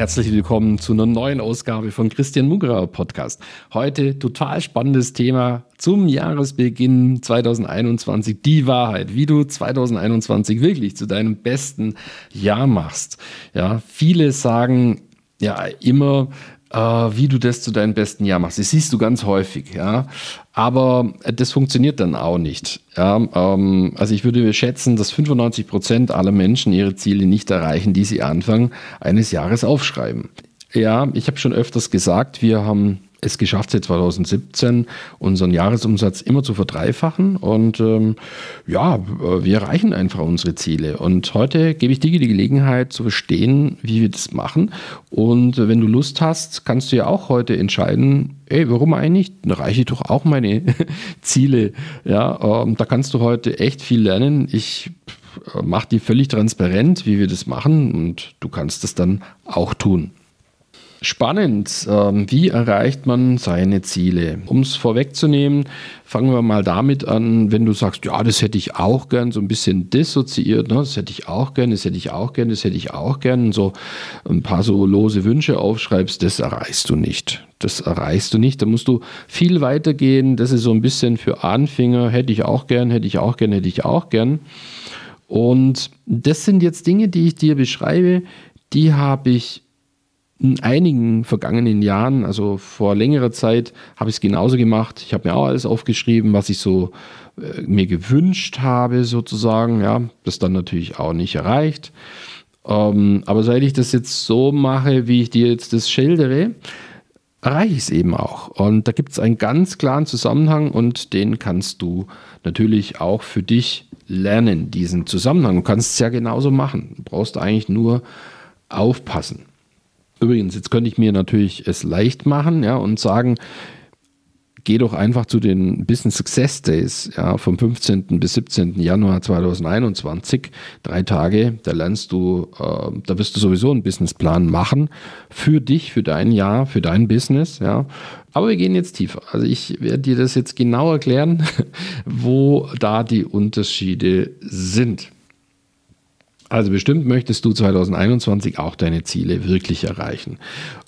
Herzlich willkommen zu einer neuen Ausgabe von Christian Mugrauer Podcast. Heute total spannendes Thema zum Jahresbeginn 2021. Die Wahrheit, wie du 2021 wirklich zu deinem besten Jahr machst. Ja, viele sagen ja immer, wie du das zu deinem besten Jahr machst. Das siehst du ganz häufig, ja. Aber das funktioniert dann auch nicht. Ja, ähm, also ich würde schätzen, dass 95 Prozent aller Menschen ihre Ziele nicht erreichen, die sie Anfang eines Jahres aufschreiben. Ja, ich habe schon öfters gesagt, wir haben es geschafft, seit 2017 unseren Jahresumsatz immer zu verdreifachen. Und ähm, ja, wir erreichen einfach unsere Ziele. Und heute gebe ich dir die Gelegenheit zu verstehen, wie wir das machen. Und wenn du Lust hast, kannst du ja auch heute entscheiden, ey, warum eigentlich? Dann erreiche ich doch auch meine Ziele. Ja, ähm, da kannst du heute echt viel lernen. Ich äh, mache dir völlig transparent, wie wir das machen. Und du kannst das dann auch tun. Spannend. Ähm, wie erreicht man seine Ziele? Um es vorwegzunehmen, fangen wir mal damit an, wenn du sagst, ja, das hätte ich auch gern, so ein bisschen dissoziiert, ne? das hätte ich auch gern, das hätte ich auch gern, das hätte ich auch gern, so ein paar so lose Wünsche aufschreibst, das erreichst du nicht. Das erreichst du nicht. Da musst du viel weiter gehen. Das ist so ein bisschen für Anfänger, hätte ich auch gern, hätte ich auch gern, hätte ich auch gern. Und das sind jetzt Dinge, die ich dir beschreibe, die habe ich in einigen vergangenen Jahren, also vor längerer Zeit, habe ich es genauso gemacht. Ich habe mir auch alles aufgeschrieben, was ich so äh, mir gewünscht habe, sozusagen. Ja, das dann natürlich auch nicht erreicht. Ähm, aber seit ich das jetzt so mache, wie ich dir jetzt das schildere, erreiche ich es eben auch. Und da gibt es einen ganz klaren Zusammenhang und den kannst du natürlich auch für dich lernen, diesen Zusammenhang. Du kannst es ja genauso machen. Du brauchst eigentlich nur aufpassen. Übrigens, jetzt könnte ich mir natürlich es leicht machen ja, und sagen, geh doch einfach zu den Business Success Days ja, vom 15. bis 17. Januar 2021. Drei Tage, da lernst du, äh, da wirst du sowieso einen Businessplan machen für dich, für dein Jahr, für dein Business. Ja. Aber wir gehen jetzt tiefer. Also ich werde dir das jetzt genau erklären, wo da die Unterschiede sind. Also bestimmt möchtest du 2021 auch deine Ziele wirklich erreichen.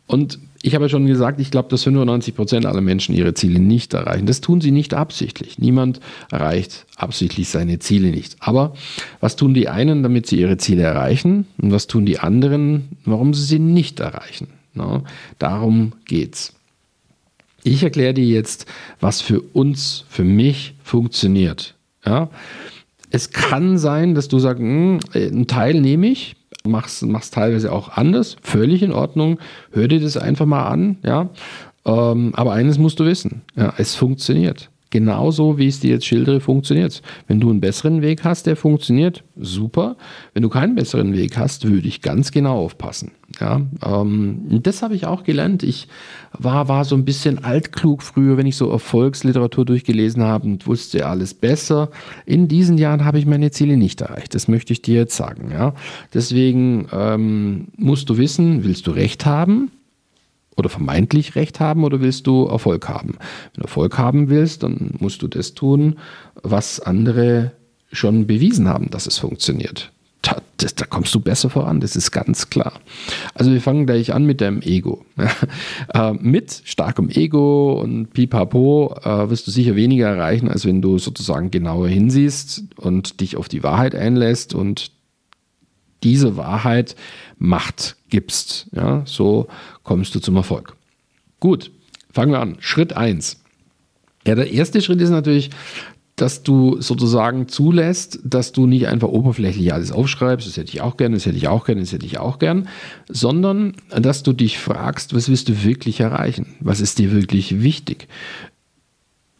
Und ich habe ja schon gesagt, ich glaube, dass 95 Prozent aller Menschen ihre Ziele nicht erreichen. Das tun sie nicht absichtlich. Niemand erreicht absichtlich seine Ziele nicht. Aber was tun die einen, damit sie ihre Ziele erreichen? Und was tun die anderen, warum sie sie nicht erreichen? No, darum geht's. Ich erkläre dir jetzt, was für uns, für mich funktioniert. Ja? Es kann sein, dass du sagst, hm, einen Teil nehme ich, machst, machst teilweise auch anders, völlig in Ordnung, hör dir das einfach mal an, ja. Ähm, aber eines musst du wissen, ja, es funktioniert genauso wie ich es dir jetzt schildere, funktioniert. Wenn du einen besseren Weg hast, der funktioniert, super. Wenn du keinen besseren Weg hast, würde ich ganz genau aufpassen. Ja, ähm, das habe ich auch gelernt. Ich war, war so ein bisschen altklug früher, wenn ich so Erfolgsliteratur durchgelesen habe und wusste alles besser. In diesen Jahren habe ich meine Ziele nicht erreicht. Das möchte ich dir jetzt sagen. Ja? Deswegen ähm, musst du wissen, willst du Recht haben? Oder vermeintlich Recht haben oder willst du Erfolg haben? Wenn du Erfolg haben willst, dann musst du das tun, was andere schon bewiesen haben, dass es funktioniert. Da, das, da kommst du besser voran, das ist ganz klar. Also wir fangen gleich an mit deinem Ego. äh, mit starkem Ego und pipapo äh, wirst du sicher weniger erreichen, als wenn du sozusagen genauer hinsiehst und dich auf die Wahrheit einlässt und diese Wahrheit Macht gibst. Ja, so kommst du zum Erfolg. Gut, fangen wir an. Schritt 1. Ja, der erste Schritt ist natürlich, dass du sozusagen zulässt, dass du nicht einfach oberflächlich alles aufschreibst, das hätte ich auch gerne, das hätte ich auch gerne, das hätte ich auch gern, sondern dass du dich fragst, was willst du wirklich erreichen? Was ist dir wirklich wichtig?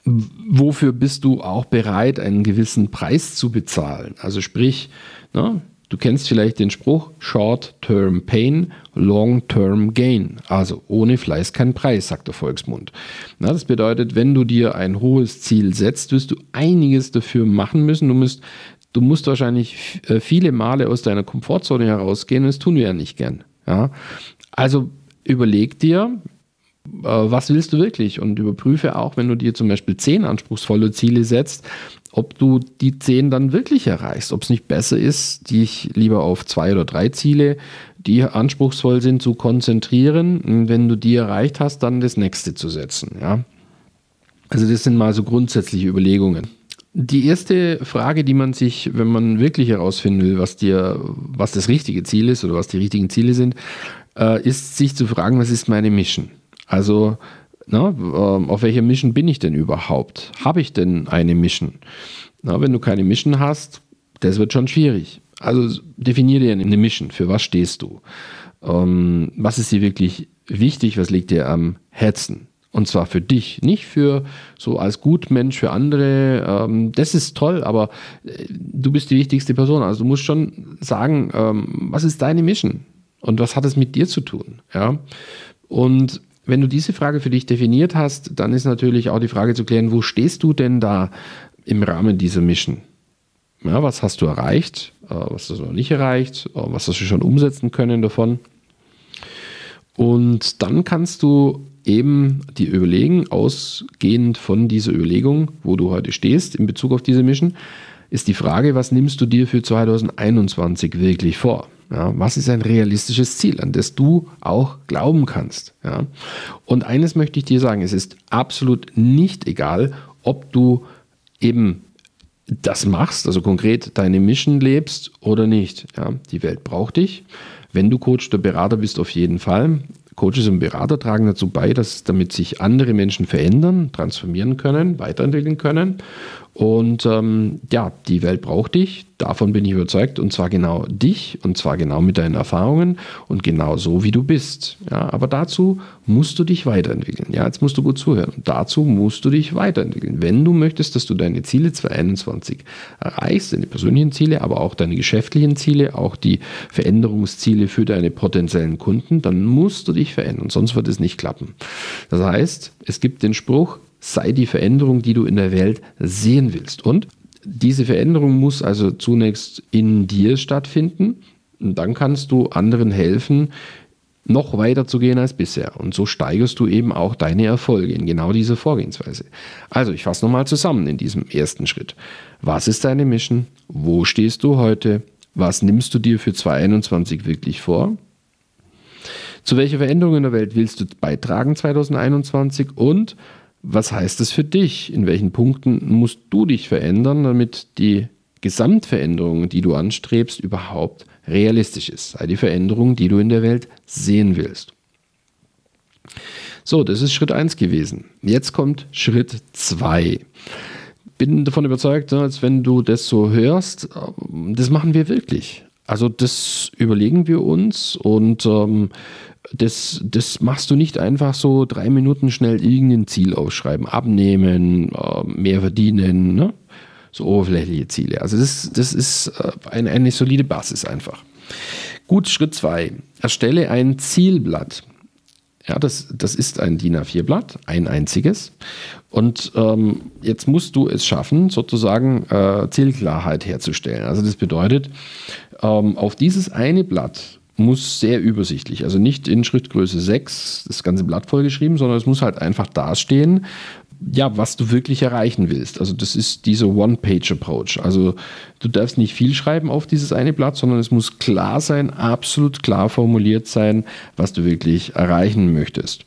Wofür bist du auch bereit, einen gewissen Preis zu bezahlen? Also sprich, ne, Du kennst vielleicht den Spruch Short-Term Pain, Long-Term Gain. Also ohne Fleiß kein Preis, sagt der Volksmund. Na, das bedeutet, wenn du dir ein hohes Ziel setzt, wirst du einiges dafür machen müssen. Du musst du musst wahrscheinlich äh, viele Male aus deiner Komfortzone herausgehen. Das tun wir ja nicht gern. Ja? Also überleg dir, was willst du wirklich? Und überprüfe auch, wenn du dir zum Beispiel zehn anspruchsvolle Ziele setzt, ob du die zehn dann wirklich erreichst. Ob es nicht besser ist, dich lieber auf zwei oder drei Ziele, die anspruchsvoll sind, zu konzentrieren. Und wenn du die erreicht hast, dann das nächste zu setzen. Ja? Also das sind mal so grundsätzliche Überlegungen. Die erste Frage, die man sich, wenn man wirklich herausfinden will, was dir, was das richtige Ziel ist oder was die richtigen Ziele sind, äh, ist sich zu fragen, was ist meine Mission? Also, na, ähm, auf welcher Mission bin ich denn überhaupt? Habe ich denn eine Mission? Na, wenn du keine Mission hast, das wird schon schwierig. Also definiere dir eine Mission. Für was stehst du? Ähm, was ist dir wirklich wichtig? Was liegt dir am Herzen? Und zwar für dich, nicht für so als Gutmensch für andere. Ähm, das ist toll, aber äh, du bist die wichtigste Person. Also du musst schon sagen, ähm, was ist deine Mission? Und was hat es mit dir zu tun? Ja. Und wenn du diese Frage für dich definiert hast, dann ist natürlich auch die Frage zu klären, wo stehst du denn da im Rahmen dieser Mission? Ja, was hast du erreicht? Äh, was hast du noch nicht erreicht? Äh, was hast du schon umsetzen können davon? Und dann kannst du eben die überlegen, ausgehend von dieser Überlegung, wo du heute stehst in Bezug auf diese Mission, ist die Frage, was nimmst du dir für 2021 wirklich vor? Ja, was ist ein realistisches Ziel, an das du auch glauben kannst? Ja? Und eines möchte ich dir sagen, es ist absolut nicht egal, ob du eben das machst, also konkret deine Mission lebst oder nicht. Ja? Die Welt braucht dich. Wenn du Coach oder Berater bist, auf jeden Fall. Coaches und Berater tragen dazu bei, dass damit sich andere Menschen verändern, transformieren können, weiterentwickeln können. Und ähm, ja, die Welt braucht dich, davon bin ich überzeugt, und zwar genau dich, und zwar genau mit deinen Erfahrungen und genau so, wie du bist. Ja, aber dazu musst du dich weiterentwickeln. Ja, jetzt musst du gut zuhören. Dazu musst du dich weiterentwickeln. Wenn du möchtest, dass du deine Ziele 2021 erreichst, deine persönlichen Ziele, aber auch deine geschäftlichen Ziele, auch die Veränderungsziele für deine potenziellen Kunden, dann musst du dich verändern, sonst wird es nicht klappen. Das heißt, es gibt den Spruch, sei die Veränderung, die du in der Welt sehen willst. Und diese Veränderung muss also zunächst in dir stattfinden. Und dann kannst du anderen helfen, noch weiter zu gehen als bisher. Und so steigerst du eben auch deine Erfolge in genau dieser Vorgehensweise. Also, ich fasse nochmal zusammen in diesem ersten Schritt. Was ist deine Mission? Wo stehst du heute? Was nimmst du dir für 2021 wirklich vor? Zu welcher Veränderung in der Welt willst du beitragen 2021? Und was heißt das für dich? In welchen Punkten musst du dich verändern, damit die Gesamtveränderung, die du anstrebst, überhaupt realistisch ist? Sei die Veränderung, die du in der Welt sehen willst. So, das ist Schritt 1 gewesen. Jetzt kommt Schritt 2. Bin davon überzeugt, als wenn du das so hörst, das machen wir wirklich. Also das überlegen wir uns und ähm, das, das machst du nicht einfach so drei Minuten schnell irgendein Ziel aufschreiben, abnehmen, äh, mehr verdienen, ne? so oberflächliche Ziele. Also das, das ist äh, eine, eine solide Basis einfach. Gut, Schritt zwei: Erstelle ein Zielblatt. Ja, das, das ist ein DIN A4-Blatt, ein einziges. Und ähm, jetzt musst du es schaffen, sozusagen äh, Zielklarheit herzustellen. Also das bedeutet, ähm, auf dieses eine Blatt muss sehr übersichtlich, also nicht in Schriftgröße 6 das ganze Blatt vollgeschrieben, sondern es muss halt einfach dastehen, ja, was du wirklich erreichen willst. Also das ist dieser One-Page-Approach. Also du darfst nicht viel schreiben auf dieses eine Blatt, sondern es muss klar sein, absolut klar formuliert sein, was du wirklich erreichen möchtest.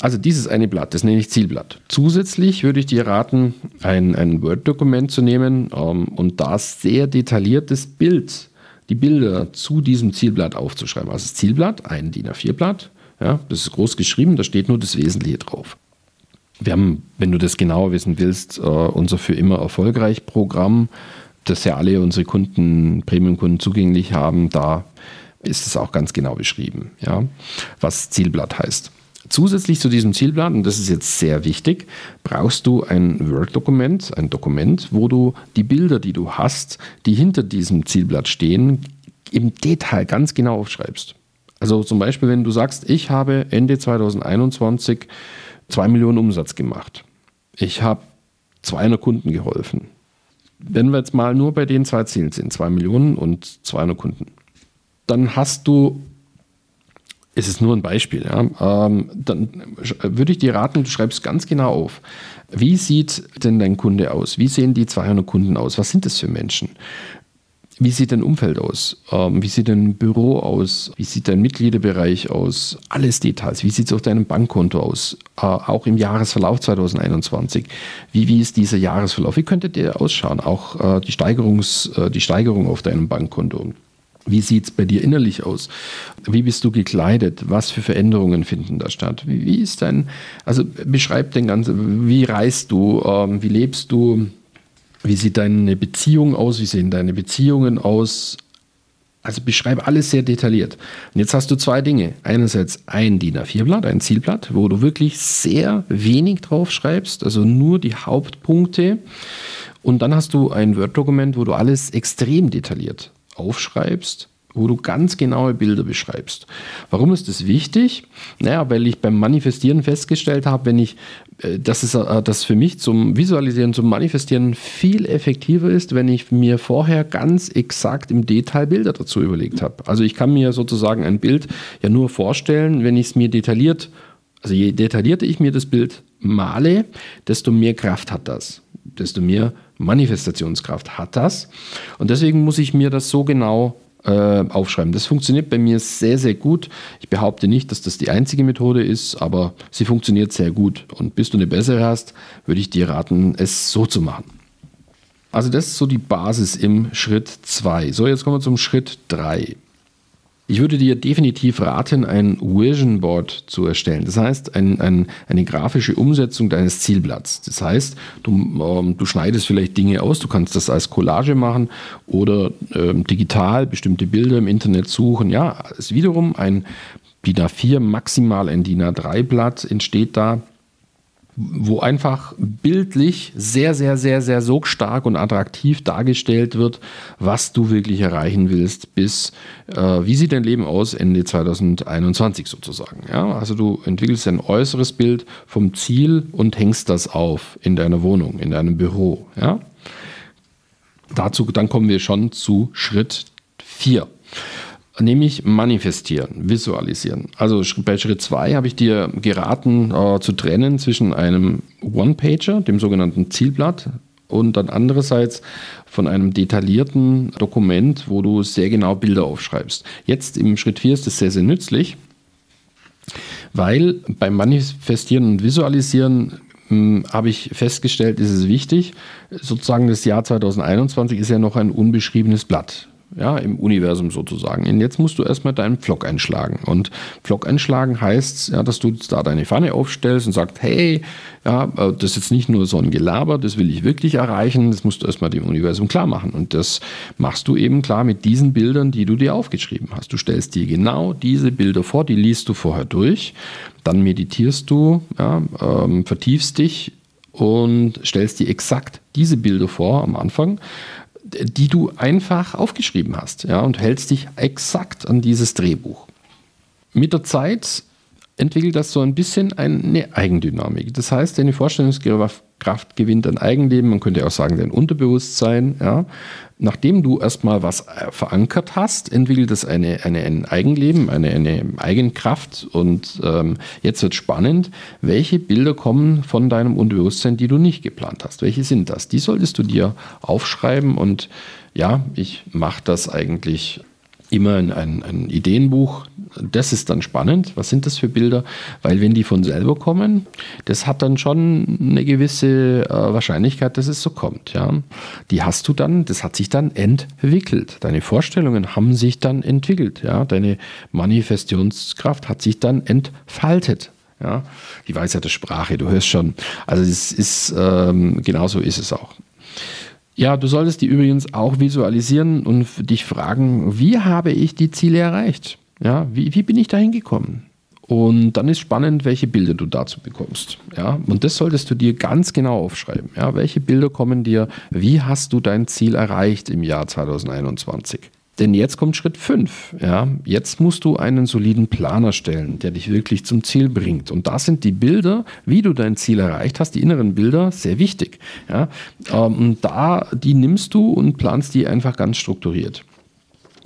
Also dieses eine Blatt, das nenne ich Zielblatt. Zusätzlich würde ich dir raten, ein, ein Word-Dokument zu nehmen ähm, und da sehr detailliertes Bild die Bilder zu diesem Zielblatt aufzuschreiben. Also das Zielblatt, ein DIN A4-Blatt, ja, das ist groß geschrieben, da steht nur das Wesentliche drauf. Wir haben, wenn du das genauer wissen willst, äh, unser für immer erfolgreich Programm, das ja alle unsere Kunden, Premium-Kunden zugänglich haben, da ist es auch ganz genau beschrieben, ja, was Zielblatt heißt. Zusätzlich zu diesem Zielplan, und das ist jetzt sehr wichtig, brauchst du ein Word-Dokument, ein Dokument, wo du die Bilder, die du hast, die hinter diesem Zielblatt stehen, im Detail ganz genau aufschreibst. Also zum Beispiel, wenn du sagst, ich habe Ende 2021 2 Millionen Umsatz gemacht. Ich habe 200 Kunden geholfen. wenn wir jetzt mal nur bei den zwei Zielen sind, 2 Millionen und 200 Kunden, dann hast du, es ist nur ein Beispiel, ja, ähm, dann würde ich dir raten, du schreibst ganz genau auf, wie sieht denn dein Kunde aus? Wie sehen die 200 Kunden aus? Was sind das für Menschen? Wie sieht dein Umfeld aus? Ähm, wie sieht dein Büro aus? Wie sieht dein Mitgliederbereich aus? Alles Details. Wie sieht es auf deinem Bankkonto aus? Äh, auch im Jahresverlauf 2021. Wie, wie ist dieser Jahresverlauf? Wie könnte der ausschauen? Auch äh, die, Steigerungs, äh, die Steigerung auf deinem Bankkonto. Wie sieht es bei dir innerlich aus? Wie bist du gekleidet? Was für Veränderungen finden da statt? Wie, wie ist dein, also beschreib den ganzen, wie reist du? Ähm, wie lebst du? Wie sieht deine Beziehung aus? Wie sehen deine Beziehungen aus? Also beschreibe alles sehr detailliert. Und jetzt hast du zwei Dinge. Einerseits ein DIN A4-Blatt, ein Zielblatt, wo du wirklich sehr wenig drauf schreibst, also nur die Hauptpunkte. Und dann hast du ein Word-Dokument, wo du alles extrem detailliert aufschreibst wo du ganz genaue Bilder beschreibst. Warum ist das wichtig? Naja, weil ich beim Manifestieren festgestellt habe, wenn ich, äh, dass es äh, das für mich zum Visualisieren, zum Manifestieren viel effektiver ist, wenn ich mir vorher ganz exakt im Detail Bilder dazu überlegt habe. Also ich kann mir sozusagen ein Bild ja nur vorstellen, wenn ich es mir detailliert, also je detaillierter ich mir das Bild male, desto mehr Kraft hat das, desto mehr Manifestationskraft hat das. Und deswegen muss ich mir das so genau äh, aufschreiben. Das funktioniert bei mir sehr, sehr gut. Ich behaupte nicht, dass das die einzige Methode ist, aber sie funktioniert sehr gut. Und bis du eine bessere hast, würde ich dir raten, es so zu machen. Also das ist so die Basis im Schritt 2. So, jetzt kommen wir zum Schritt 3. Ich würde dir definitiv raten, ein Vision Board zu erstellen. Das heißt, ein, ein, eine grafische Umsetzung deines Zielblatts. Das heißt, du, ähm, du schneidest vielleicht Dinge aus, du kannst das als Collage machen oder ähm, digital bestimmte Bilder im Internet suchen. Ja, ist wiederum ein DIN A4, maximal ein DIN A3-Blatt entsteht da wo einfach bildlich sehr, sehr, sehr, sehr so stark und attraktiv dargestellt wird, was du wirklich erreichen willst, bis äh, wie sieht dein Leben aus Ende 2021 sozusagen. Ja? Also du entwickelst ein äußeres Bild vom Ziel und hängst das auf in deiner Wohnung, in deinem Büro. Ja? Dazu, dann kommen wir schon zu Schritt 4 nämlich manifestieren, visualisieren. Also bei Schritt 2 habe ich dir geraten äh, zu trennen zwischen einem One-Pager, dem sogenannten Zielblatt, und dann andererseits von einem detaillierten Dokument, wo du sehr genau Bilder aufschreibst. Jetzt im Schritt 4 ist das sehr, sehr nützlich, weil beim Manifestieren und Visualisieren hm, habe ich festgestellt, ist es wichtig. Sozusagen das Jahr 2021 ist ja noch ein unbeschriebenes Blatt ja, im Universum sozusagen. Und jetzt musst du erstmal deinen Pflock einschlagen. Und Pflock einschlagen heißt, ja, dass du da deine Pfanne aufstellst und sagst, hey, ja, äh, das ist jetzt nicht nur so ein Gelaber, das will ich wirklich erreichen, das musst du erstmal dem Universum klar machen. Und das machst du eben klar mit diesen Bildern, die du dir aufgeschrieben hast. Du stellst dir genau diese Bilder vor, die liest du vorher durch, dann meditierst du, ja, ähm, vertiefst dich und stellst dir exakt diese Bilder vor am Anfang die du einfach aufgeschrieben hast ja, und hältst dich exakt an dieses Drehbuch. Mit der Zeit entwickelt das so ein bisschen eine Eigendynamik. Das heißt, deine Vorstellungskraft gewinnt an Eigenleben, man könnte auch sagen, dein Unterbewusstsein. Ja. Nachdem du erstmal was äh, verankert hast, entwickelt es eine, eine, ein Eigenleben, eine, eine Eigenkraft. Und ähm, jetzt wird spannend, welche Bilder kommen von deinem Unterbewusstsein, die du nicht geplant hast. Welche sind das? Die solltest du dir aufschreiben. Und ja, ich mache das eigentlich immer ein, ein, Ideenbuch. Das ist dann spannend. Was sind das für Bilder? Weil wenn die von selber kommen, das hat dann schon eine gewisse äh, Wahrscheinlichkeit, dass es so kommt. Ja? Die hast du dann, das hat sich dann entwickelt. Deine Vorstellungen haben sich dann entwickelt. Ja? Deine Manifestationskraft hat sich dann entfaltet. Ja, die Weisheit der Sprache, du hörst schon. Also es ist ähm, genauso ist es auch. Ja, du solltest die übrigens auch visualisieren und dich fragen, wie habe ich die Ziele erreicht? Ja, wie, wie bin ich da hingekommen? Und dann ist spannend, welche Bilder du dazu bekommst. Ja, und das solltest du dir ganz genau aufschreiben. Ja, welche Bilder kommen dir? Wie hast du dein Ziel erreicht im Jahr 2021? Denn jetzt kommt Schritt 5. Ja? Jetzt musst du einen soliden Plan erstellen, der dich wirklich zum Ziel bringt. Und da sind die Bilder, wie du dein Ziel erreicht hast, die inneren Bilder, sehr wichtig. Ja? Ähm, da, die nimmst du und planst die einfach ganz strukturiert.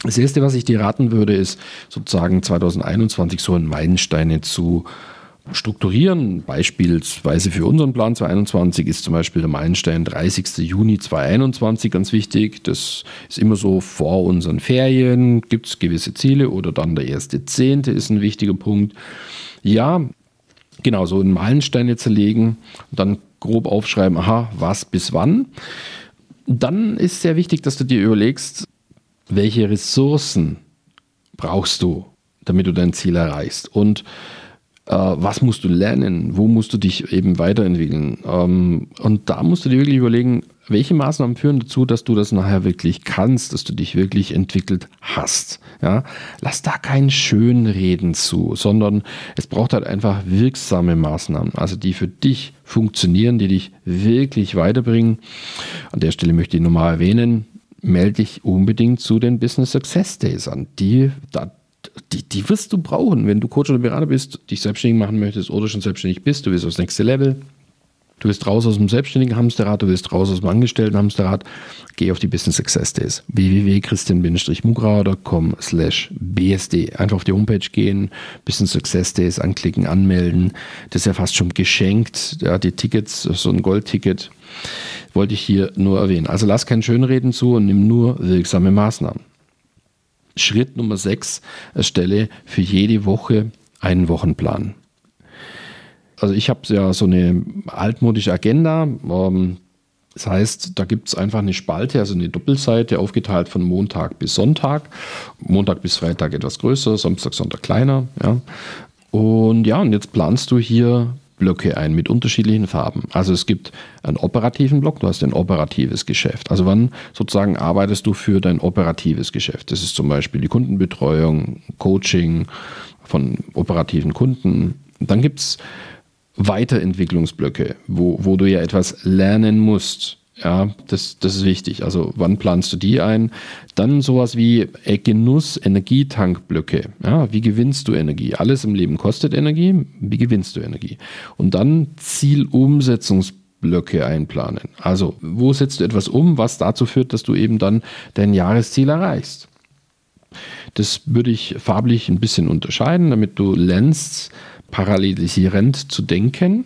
Das erste, was ich dir raten würde, ist sozusagen 2021 so ein Meilensteine zu strukturieren. Beispielsweise für unseren Plan 2021 ist zum Beispiel der Meilenstein 30. Juni 2021 ganz wichtig. Das ist immer so vor unseren Ferien, gibt es gewisse Ziele oder dann der erste Zehnte ist ein wichtiger Punkt. Ja, genau, so einen Meilenstein zerlegen und dann grob aufschreiben, aha, was bis wann. Dann ist sehr wichtig, dass du dir überlegst, welche Ressourcen brauchst du, damit du dein Ziel erreichst. Und was musst du lernen, wo musst du dich eben weiterentwickeln. Ähm, und da musst du dir wirklich überlegen, welche Maßnahmen führen dazu, dass du das nachher wirklich kannst, dass du dich wirklich entwickelt hast. Ja? Lass da kein Schönreden zu, sondern es braucht halt einfach wirksame Maßnahmen, also die für dich funktionieren, die dich wirklich weiterbringen. An der Stelle möchte ich nochmal erwähnen, melde dich unbedingt zu den Business Success Days an. Die, da, die, die wirst du brauchen, wenn du Coach oder Berater bist, dich selbstständig machen möchtest oder schon selbstständig bist, du willst aufs nächste Level. Du bist raus aus dem selbstständigen Hamsterrad, du bist raus aus dem angestellten Hamsterrad. Geh auf die Business Success Days. www.christian-mugrauer.com slash bsd. Einfach auf die Homepage gehen, Business Success Days anklicken, anmelden. Das ist ja fast schon geschenkt. Ja, die Tickets, so ein Goldticket, wollte ich hier nur erwähnen. Also lass kein Schönreden zu und nimm nur wirksame Maßnahmen. Schritt Nummer 6, erstelle für jede Woche einen Wochenplan. Also ich habe ja so eine altmodische Agenda. Ähm, das heißt, da gibt es einfach eine Spalte, also eine Doppelseite, aufgeteilt von Montag bis Sonntag. Montag bis Freitag etwas größer, Samstag, Sonntag kleiner. Ja. Und ja, und jetzt planst du hier Blöcke ein mit unterschiedlichen Farben. Also es gibt einen operativen Block, du hast ein operatives Geschäft. Also wann sozusagen arbeitest du für dein operatives Geschäft? Das ist zum Beispiel die Kundenbetreuung, Coaching von operativen Kunden. Dann gibt es Weiterentwicklungsblöcke, wo, wo du ja etwas lernen musst. Ja, das, das ist wichtig. Also wann planst du die ein? Dann sowas wie äh, Genuss, Energietankblöcke. Ja, wie gewinnst du Energie? Alles im Leben kostet Energie. Wie gewinnst du Energie? Und dann Zielumsetzungsblöcke einplanen. Also wo setzt du etwas um, was dazu führt, dass du eben dann dein Jahresziel erreichst? Das würde ich farblich ein bisschen unterscheiden, damit du lernst, parallelisierend zu denken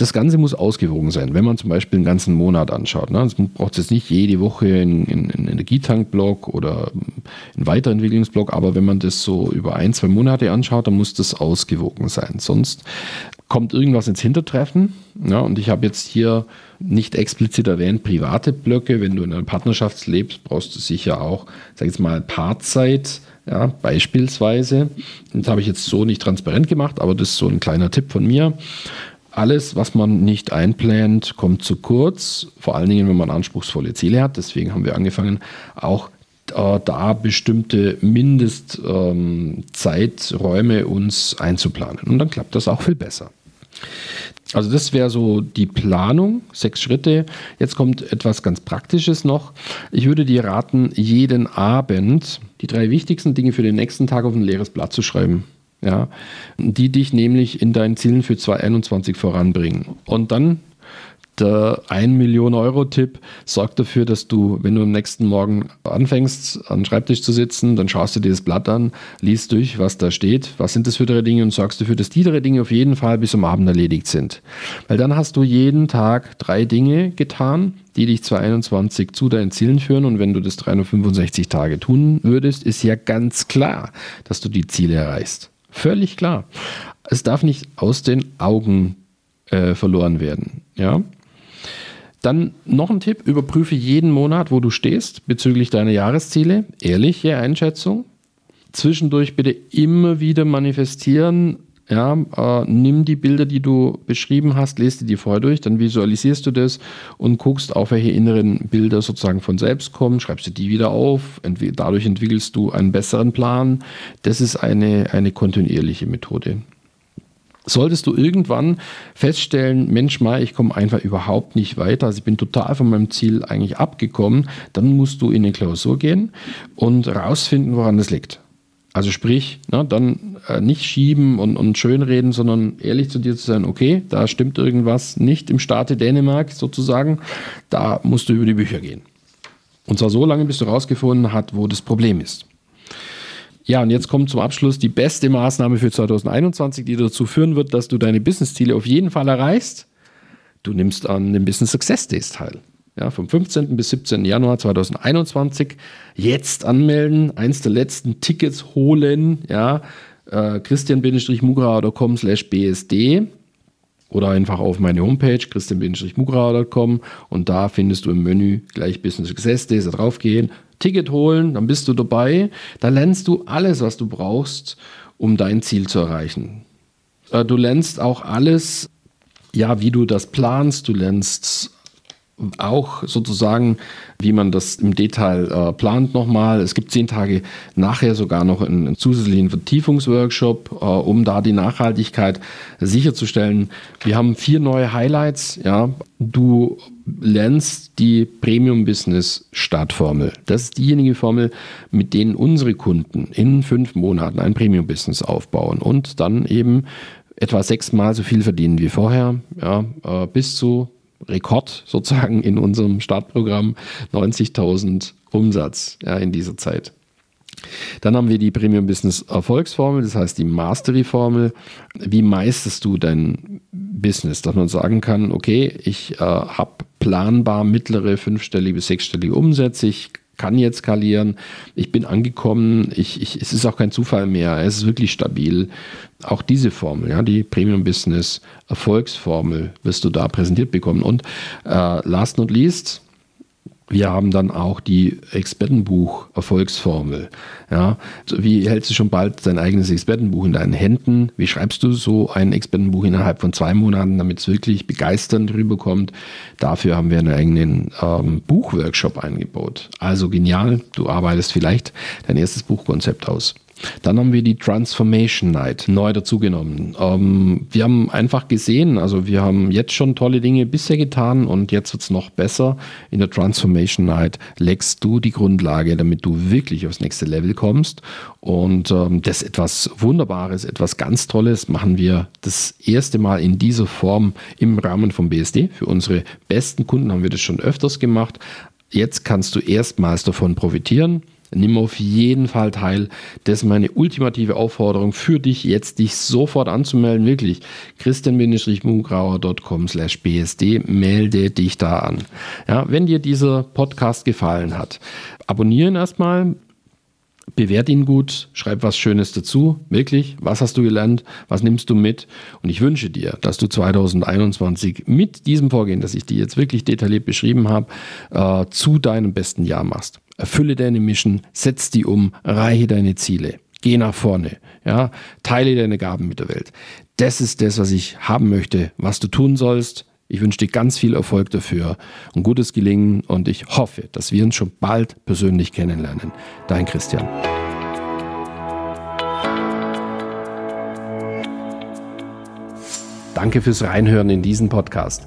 das Ganze muss ausgewogen sein. Wenn man zum Beispiel einen ganzen Monat anschaut, ne, braucht es jetzt nicht jede Woche einen, einen Energietankblock oder einen Weiterentwicklungsblock, aber wenn man das so über ein, zwei Monate anschaut, dann muss das ausgewogen sein. Sonst kommt irgendwas ins Hintertreffen. Ja, und ich habe jetzt hier nicht explizit erwähnt, private Blöcke. Wenn du in einer Partnerschaft lebst, brauchst du sicher auch, sag ich jetzt mal, Paarzeit. Ja, beispielsweise. Das habe ich jetzt so nicht transparent gemacht, aber das ist so ein kleiner Tipp von mir alles, was man nicht einplant, kommt zu kurz, vor allen Dingen, wenn man anspruchsvolle Ziele hat. Deswegen haben wir angefangen, auch äh, da bestimmte Mindestzeiträume ähm, uns einzuplanen. Und dann klappt das auch viel besser. Also das wäre so die Planung, sechs Schritte. Jetzt kommt etwas ganz Praktisches noch. Ich würde dir raten, jeden Abend die drei wichtigsten Dinge für den nächsten Tag auf ein leeres Blatt zu schreiben ja, die dich nämlich in deinen Zielen für 2021 voranbringen. Und dann der 1 Million Euro Tipp sorgt dafür, dass du, wenn du am nächsten Morgen anfängst, an den Schreibtisch zu sitzen, dann schaust du dir das Blatt an, liest durch, was da steht, was sind das für drei Dinge und sorgst dafür, dass die drei Dinge auf jeden Fall bis zum Abend erledigt sind. Weil dann hast du jeden Tag drei Dinge getan, die dich 2021 zu deinen Zielen führen und wenn du das 365 Tage tun würdest, ist ja ganz klar, dass du die Ziele erreichst. Völlig klar. Es darf nicht aus den Augen äh, verloren werden. Ja? Dann noch ein Tipp: Überprüfe jeden Monat, wo du stehst bezüglich deiner Jahresziele. Ehrliche Einschätzung. Zwischendurch bitte immer wieder manifestieren, ja, äh, nimm die Bilder, die du beschrieben hast, lest die vorher durch, dann visualisierst du das und guckst, auf welche inneren Bilder sozusagen von selbst kommen, schreibst du die wieder auf, entweder, dadurch entwickelst du einen besseren Plan. Das ist eine, eine kontinuierliche Methode. Solltest du irgendwann feststellen, Mensch, Mai, ich komme einfach überhaupt nicht weiter, also ich bin total von meinem Ziel eigentlich abgekommen, dann musst du in eine Klausur gehen und rausfinden, woran das liegt. Also sprich, na, dann äh, nicht schieben und, und schönreden, sondern ehrlich zu dir zu sein, okay, da stimmt irgendwas nicht im Staate Dänemark sozusagen, da musst du über die Bücher gehen. Und zwar so lange, bis du herausgefunden hast, wo das Problem ist. Ja, und jetzt kommt zum Abschluss die beste Maßnahme für 2021, die dazu führen wird, dass du deine Business-Ziele auf jeden Fall erreichst. Du nimmst an den Business Success Days teil. Ja, vom 15. bis 17. Januar 2021 jetzt anmelden, eins der letzten Tickets holen, ja, äh, christian-mugrauer.com slash bsd oder einfach auf meine Homepage christian-mugrauer.com und da findest du im Menü gleich Business Success Days, da drauf gehen, Ticket holen, dann bist du dabei. Da lernst du alles, was du brauchst, um dein Ziel zu erreichen. Äh, du lernst auch alles, ja, wie du das planst. Du lernst auch sozusagen, wie man das im Detail äh, plant nochmal. Es gibt zehn Tage nachher sogar noch einen, einen zusätzlichen Vertiefungsworkshop, äh, um da die Nachhaltigkeit sicherzustellen. Wir haben vier neue Highlights. Ja, du lernst die Premium Business Startformel. Das ist diejenige Formel, mit denen unsere Kunden in fünf Monaten ein Premium Business aufbauen und dann eben etwa sechsmal so viel verdienen wie vorher, ja, äh, bis zu Rekord sozusagen in unserem Startprogramm 90.000 Umsatz ja, in dieser Zeit. Dann haben wir die Premium Business Erfolgsformel, das heißt die Mastery Formel. Wie meisterst du dein Business, dass man sagen kann, okay, ich äh, habe planbar mittlere fünfstellige bis sechsstellige Umsätze, ich kann jetzt skalieren, ich bin angekommen, ich, ich, es ist auch kein Zufall mehr, es ist wirklich stabil. Auch diese Formel, ja, die Premium Business Erfolgsformel wirst du da präsentiert bekommen. Und äh, last not least, wir haben dann auch die Expertenbuch-Erfolgsformel. Ja, wie hältst du schon bald dein eigenes Expertenbuch in deinen Händen? Wie schreibst du so ein Expertenbuch innerhalb von zwei Monaten, damit es wirklich begeisternd rüberkommt? Dafür haben wir einen eigenen ähm, Buchworkshop eingebaut. Also genial, du arbeitest vielleicht dein erstes Buchkonzept aus. Dann haben wir die Transformation Night neu dazugenommen. Ähm, wir haben einfach gesehen, also wir haben jetzt schon tolle Dinge bisher getan und jetzt wird es noch besser. In der Transformation Night legst du die Grundlage, damit du wirklich aufs nächste Level kommst. Und ähm, das etwas Wunderbares, etwas ganz Tolles machen wir das erste Mal in dieser Form im Rahmen vom BSD. Für unsere besten Kunden haben wir das schon öfters gemacht. Jetzt kannst du erstmals davon profitieren nimm auf jeden Fall teil. Das ist meine ultimative Aufforderung für dich, jetzt dich sofort anzumelden. Wirklich. christian-mugrauer.com slash bsd. Melde dich da an. Ja, wenn dir dieser Podcast gefallen hat, abonnieren erstmal, bewert ihn gut, schreib was Schönes dazu, wirklich, was hast du gelernt, was nimmst du mit und ich wünsche dir, dass du 2021 mit diesem Vorgehen, das ich dir jetzt wirklich detailliert beschrieben habe, äh, zu deinem besten Jahr machst erfülle deine Mission, setz die um, erreiche deine Ziele. Geh nach vorne, ja, teile deine Gaben mit der Welt. Das ist das, was ich haben möchte, was du tun sollst. Ich wünsche dir ganz viel Erfolg dafür und gutes Gelingen und ich hoffe, dass wir uns schon bald persönlich kennenlernen. Dein Christian. Danke fürs Reinhören in diesen Podcast.